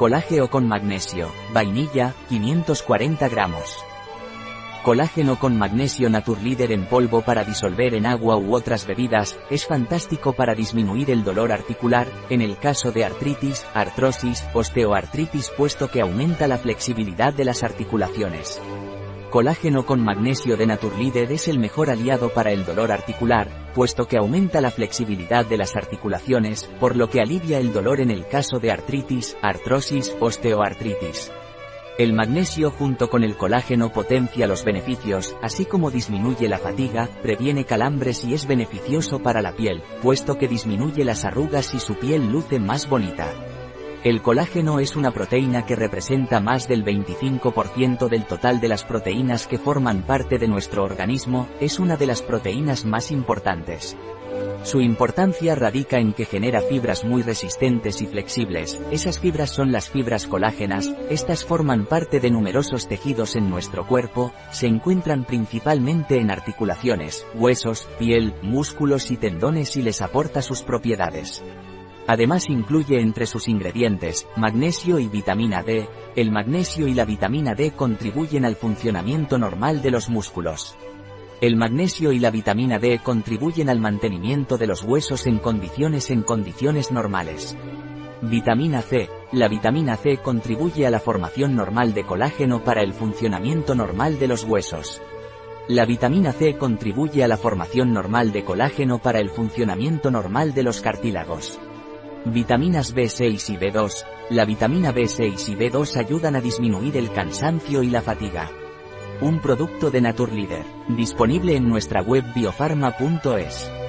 Colágeno con magnesio, vainilla, 540 gramos. Colágeno con magnesio Naturleader en polvo para disolver en agua u otras bebidas, es fantástico para disminuir el dolor articular, en el caso de artritis, artrosis, osteoartritis puesto que aumenta la flexibilidad de las articulaciones. Colágeno con magnesio de Naturleader es el mejor aliado para el dolor articular, puesto que aumenta la flexibilidad de las articulaciones, por lo que alivia el dolor en el caso de artritis, artrosis, osteoartritis. El magnesio junto con el colágeno potencia los beneficios, así como disminuye la fatiga, previene calambres y es beneficioso para la piel, puesto que disminuye las arrugas y su piel luce más bonita. El colágeno es una proteína que representa más del 25% del total de las proteínas que forman parte de nuestro organismo, es una de las proteínas más importantes. Su importancia radica en que genera fibras muy resistentes y flexibles, esas fibras son las fibras colágenas, estas forman parte de numerosos tejidos en nuestro cuerpo, se encuentran principalmente en articulaciones, huesos, piel, músculos y tendones y les aporta sus propiedades. Además incluye entre sus ingredientes, magnesio y vitamina D, el magnesio y la vitamina D contribuyen al funcionamiento normal de los músculos. El magnesio y la vitamina D contribuyen al mantenimiento de los huesos en condiciones en condiciones normales. Vitamina C. La vitamina C contribuye a la formación normal de colágeno para el funcionamiento normal de los huesos. La vitamina C contribuye a la formación normal de colágeno para el funcionamiento normal de los cartílagos. Vitaminas B6 y B2. La vitamina B6 y B2 ayudan a disminuir el cansancio y la fatiga. Un producto de Naturleader, disponible en nuestra web biofarma.es.